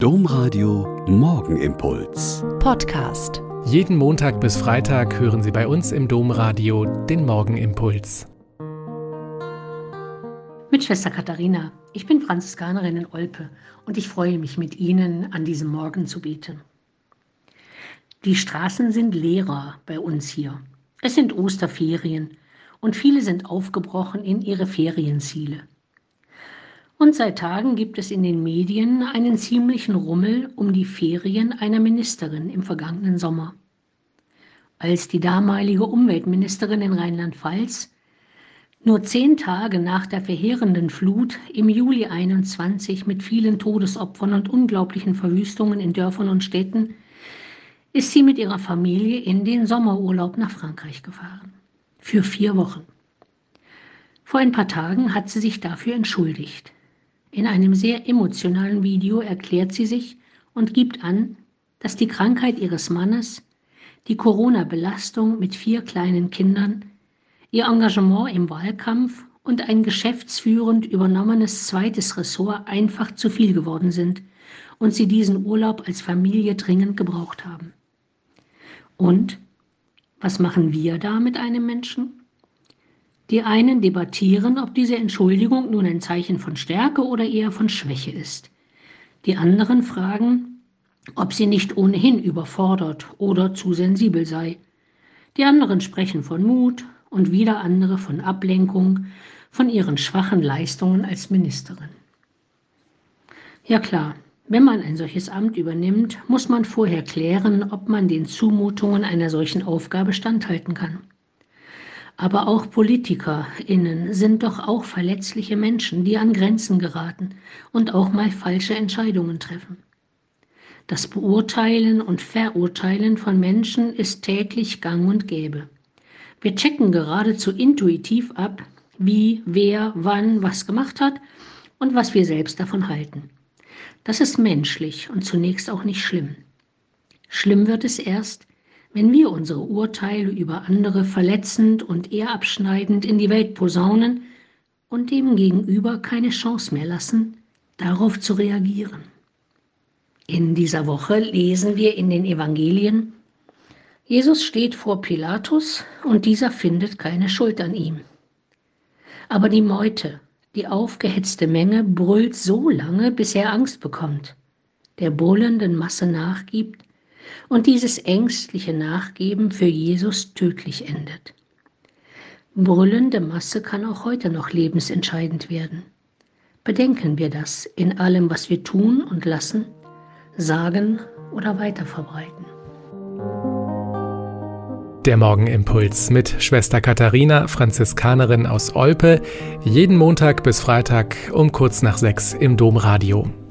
Domradio Morgenimpuls. Podcast. Jeden Montag bis Freitag hören Sie bei uns im Domradio den Morgenimpuls. Mit Schwester Katharina. Ich bin Franziskanerin in Olpe und ich freue mich mit Ihnen an diesem Morgen zu beten. Die Straßen sind leerer bei uns hier. Es sind Osterferien und viele sind aufgebrochen in ihre Ferienziele. Und seit Tagen gibt es in den Medien einen ziemlichen Rummel um die Ferien einer Ministerin im vergangenen Sommer. Als die damalige Umweltministerin in Rheinland-Pfalz nur zehn Tage nach der verheerenden Flut im Juli 21 mit vielen Todesopfern und unglaublichen Verwüstungen in Dörfern und Städten ist sie mit ihrer Familie in den Sommerurlaub nach Frankreich gefahren. Für vier Wochen. Vor ein paar Tagen hat sie sich dafür entschuldigt. In einem sehr emotionalen Video erklärt sie sich und gibt an, dass die Krankheit ihres Mannes, die Corona-Belastung mit vier kleinen Kindern, ihr Engagement im Wahlkampf und ein geschäftsführend übernommenes zweites Ressort einfach zu viel geworden sind und sie diesen Urlaub als Familie dringend gebraucht haben. Und was machen wir da mit einem Menschen? Die einen debattieren, ob diese Entschuldigung nun ein Zeichen von Stärke oder eher von Schwäche ist. Die anderen fragen, ob sie nicht ohnehin überfordert oder zu sensibel sei. Die anderen sprechen von Mut und wieder andere von Ablenkung, von ihren schwachen Leistungen als Ministerin. Ja klar, wenn man ein solches Amt übernimmt, muss man vorher klären, ob man den Zumutungen einer solchen Aufgabe standhalten kann. Aber auch PolitikerInnen sind doch auch verletzliche Menschen, die an Grenzen geraten und auch mal falsche Entscheidungen treffen. Das Beurteilen und Verurteilen von Menschen ist täglich gang und gäbe. Wir checken geradezu intuitiv ab, wie, wer, wann was gemacht hat und was wir selbst davon halten. Das ist menschlich und zunächst auch nicht schlimm. Schlimm wird es erst, wenn wir unsere Urteile über andere verletzend und eher abschneidend in die Welt posaunen und dem Gegenüber keine Chance mehr lassen, darauf zu reagieren. In dieser Woche lesen wir in den Evangelien, Jesus steht vor Pilatus und dieser findet keine Schuld an ihm. Aber die Meute, die aufgehetzte Menge brüllt so lange, bis er Angst bekommt, der brüllenden Masse nachgibt und dieses ängstliche Nachgeben für Jesus tödlich endet. Brüllende Masse kann auch heute noch lebensentscheidend werden. Bedenken wir das in allem, was wir tun und lassen, sagen oder weiterverbreiten. Der Morgenimpuls mit Schwester Katharina, Franziskanerin aus Olpe, jeden Montag bis Freitag um kurz nach sechs im Domradio.